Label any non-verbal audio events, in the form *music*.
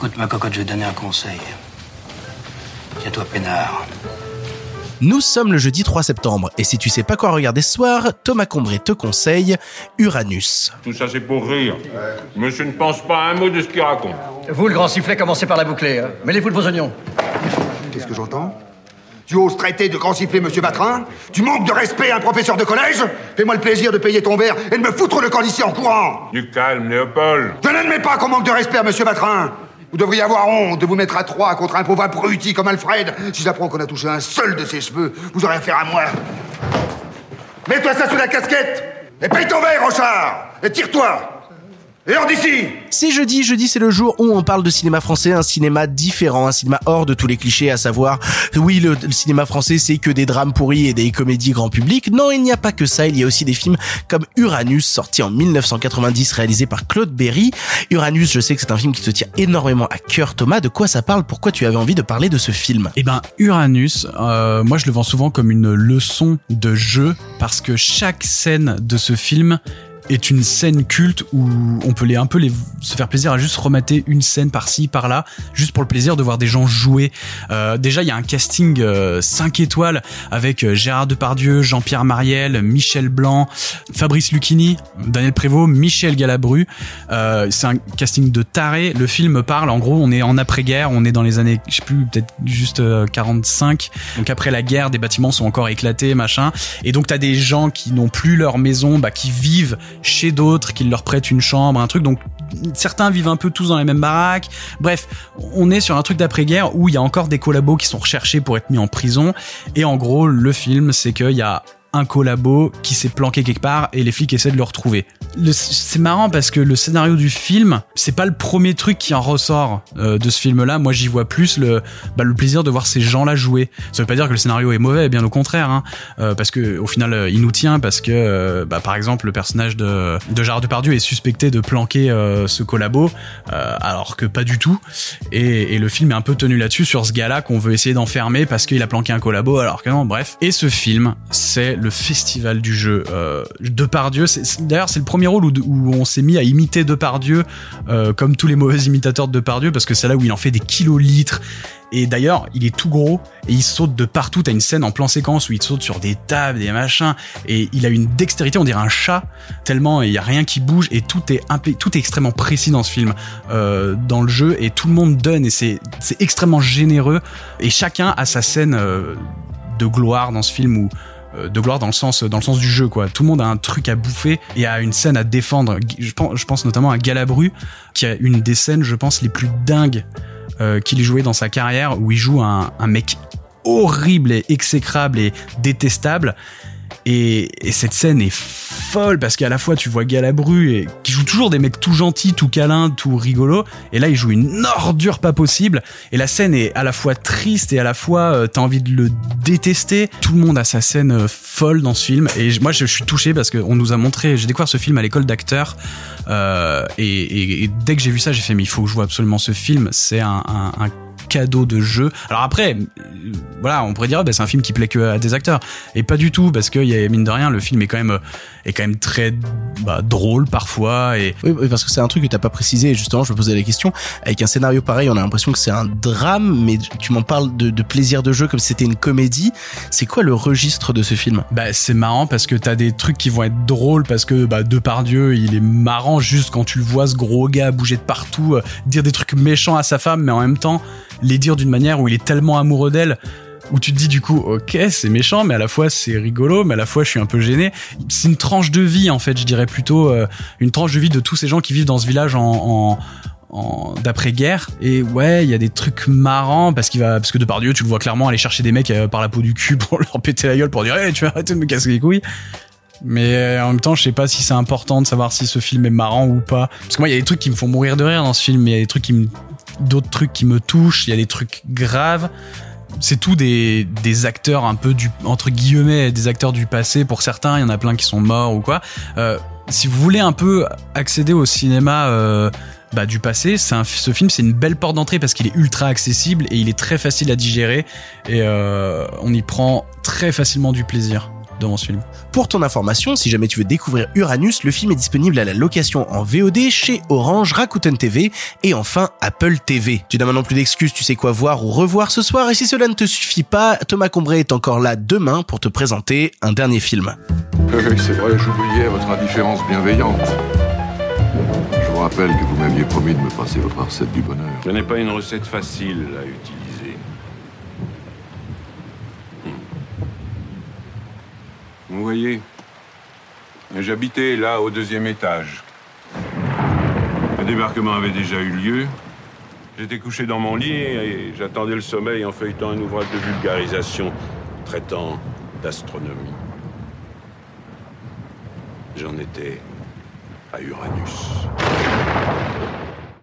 Écoute, ma cocotte, je vais te donner un conseil. Tiens-toi peinard. Nous sommes le jeudi 3 septembre, et si tu sais pas quoi regarder ce soir, Thomas Combré te conseille Uranus. Tout ça, c'est pour rire. Monsieur ne pense pas à un mot de ce qu'il raconte. Vous, le grand sifflet, commencez par la boucler. Hein. Mêlez-vous de vos oignons. Qu'est-ce que j'entends? Tu oses traiter de grand sifflet Monsieur Batrin Tu manques de respect à un professeur de collège? Fais-moi le plaisir de payer ton verre et de me foutre le camp d'ici en courant Du calme, Léopold. Je n'admets pas qu'on manque de respect à Monsieur Batrin Vous devriez avoir honte de vous mettre à trois contre un pauvre abruti comme Alfred. Si j'apprends qu'on a touché un seul de ses cheveux, vous aurez affaire à moi. Mets-toi ça sous la casquette Et paye ton verre, Rochard Et tire-toi Et hors d'ici C'est jeudi, jeudi c'est le jour où on parle de cinéma français, un cinéma différent, un cinéma hors de tous les clichés, à savoir, oui, le, le cinéma français c'est que des drames pourris et des comédies grand public. Non, il n'y a pas que ça, il y a aussi des films comme Uranus, sorti en 1990, réalisé par Claude Berry. Uranus, je sais que c'est un film qui te tient énormément à cœur, Thomas. De quoi ça parle? Pourquoi tu avais envie de parler de ce film? Eh ben Uranus, euh, moi je le vends souvent comme une leçon de jeu parce que chaque scène de ce film est une scène culte où on peut les un peu les se faire plaisir à juste remater une scène par-ci par-là juste pour le plaisir de voir des gens jouer. Euh, déjà il y a un casting euh, 5 étoiles avec euh, Gérard Depardieu, Jean-Pierre Mariel, Michel Blanc, Fabrice Lucchini, Daniel Prévost, Michel Galabru. Euh, c'est un casting de taré. Le film parle en gros on est en après-guerre, on est dans les années je sais plus peut-être juste euh, 45. Donc après la guerre des bâtiments sont encore éclatés machin et donc t'as des gens qui n'ont plus leur maison, bah, qui vivent chez d'autres, qui leur prêtent une chambre, un truc. Donc certains vivent un peu tous dans les mêmes baraques. Bref, on est sur un truc d'après-guerre où il y a encore des collabos qui sont recherchés pour être mis en prison. Et en gros, le film, c'est qu'il y a un collabo qui s'est planqué quelque part et les flics essaient de le retrouver. C'est marrant parce que le scénario du film, c'est pas le premier truc qui en ressort euh, de ce film-là. Moi, j'y vois plus le, bah, le plaisir de voir ces gens-là jouer. Ça veut pas dire que le scénario est mauvais, bien au contraire, hein, euh, parce que au final, euh, il nous tient parce que, bah, par exemple, le personnage de, de Gérard est suspecté de planquer ce collabo, alors que pas du tout. Et, et le film est un peu tenu là-dessus sur ce gars-là qu'on veut essayer d'enfermer parce qu'il a planqué un collabo, alors que non. Bref. Et ce film, c'est le festival du jeu. Euh, Depardieu, d'ailleurs, c'est le premier rôle où, on s'est mis à imiter Depardieu, euh, comme tous les mauvais imitateurs de Depardieu, parce que c'est là où il en fait des kilolitres. Et d'ailleurs, il est tout gros et il saute de partout. T'as une scène en plan séquence où il saute sur des tables, des machins, et il a une dextérité, on dirait un chat, tellement il y a rien qui bouge et tout est tout est extrêmement précis dans ce film, euh, dans le jeu et tout le monde donne et c'est extrêmement généreux et chacun a sa scène euh, de gloire dans ce film où de gloire dans le sens dans le sens du jeu quoi. Tout le monde a un truc à bouffer et a une scène à défendre. Je pense, je pense notamment à Galabru qui a une des scènes je pense les plus dingues euh, qu'il ait joué dans sa carrière où il joue un mec horrible et exécrable et détestable et, et cette scène est folle parce qu'à la fois tu vois Galabru qui joue toujours des mecs tout gentils, tout câlins, tout rigolos et là il joue une ordure pas possible et la scène est à la fois triste et à la fois euh, t'as envie de le détester. Tout le monde a sa scène euh, folle dans ce film et moi je suis touché parce qu'on nous a montré, j'ai découvert ce film à l'école d'acteurs euh, et, dès que j'ai vu ça j'ai fait mais il faut que je vois absolument ce film. C'est un cadeau de jeu. Alors après, euh, voilà, on pourrait dire bah, c'est un film qui plaît que à des acteurs et pas du tout parce que y a, mine de rien le film est quand même euh, est quand même très bah, drôle parfois et Oui, oui, parce que c'est un truc que t'as pas précisé, et justement, je me posais la question. Avec un scénario pareil, on a l'impression que c'est un drame, mais tu m'en parles de, de plaisir de jeu comme si c'était une comédie. C'est quoi le registre de ce film? Bah c'est marrant parce que t'as des trucs qui vont être drôles parce que bah Depardieu il est marrant juste quand tu le vois ce gros gars bouger de partout euh, dire des trucs méchants à sa femme mais en même temps les dire d'une manière où il est tellement amoureux d'elle où tu te dis du coup ok c'est méchant mais à la fois c'est rigolo mais à la fois je suis un peu gêné. C'est une tranche de vie en fait je dirais plutôt euh, une tranche de vie de tous ces gens qui vivent dans ce village en, en d'après-guerre. Et ouais il y a des trucs marrants parce qu'il va parce que Depardieu tu le vois clairement aller chercher des mecs euh, par la peau du cul *laughs* pour leur péter la gueule pour dire hey, tu vas arrêter de me casser les couilles. Mais euh, en même temps je sais pas si c'est important de savoir si ce film est marrant ou pas. Parce que moi il y a des trucs qui me font mourir de rire dans ce film mais il y a des trucs qui me d'autres trucs qui me touchent il y a des trucs graves. C'est tout des, des acteurs un peu du entre guillemets des acteurs du passé. Pour certains il y en a plein qui sont morts ou quoi. Euh, si vous voulez un peu accéder au cinéma euh, bah, du passé, un, ce film c'est une belle porte d'entrée parce qu'il est ultra accessible et il est très facile à digérer. Et euh, on y prend très facilement du plaisir. Devant ce film. Pour ton information, si jamais tu veux découvrir Uranus, le film est disponible à la location en VOD chez Orange, Rakuten TV et enfin Apple TV. Tu n'as maintenant plus d'excuses, tu sais quoi voir ou revoir ce soir et si cela ne te suffit pas, Thomas Combray est encore là demain pour te présenter un dernier film. Oui, c'est vrai, j'oubliais votre indifférence bienveillante. Je vous rappelle que vous m'aviez promis de me passer votre recette du bonheur. Ce n'est pas une recette facile à utiliser. Vous voyez, j'habitais là au deuxième étage. Le débarquement avait déjà eu lieu. J'étais couché dans mon lit et j'attendais le sommeil en feuilletant un ouvrage de vulgarisation traitant d'astronomie. J'en étais à Uranus.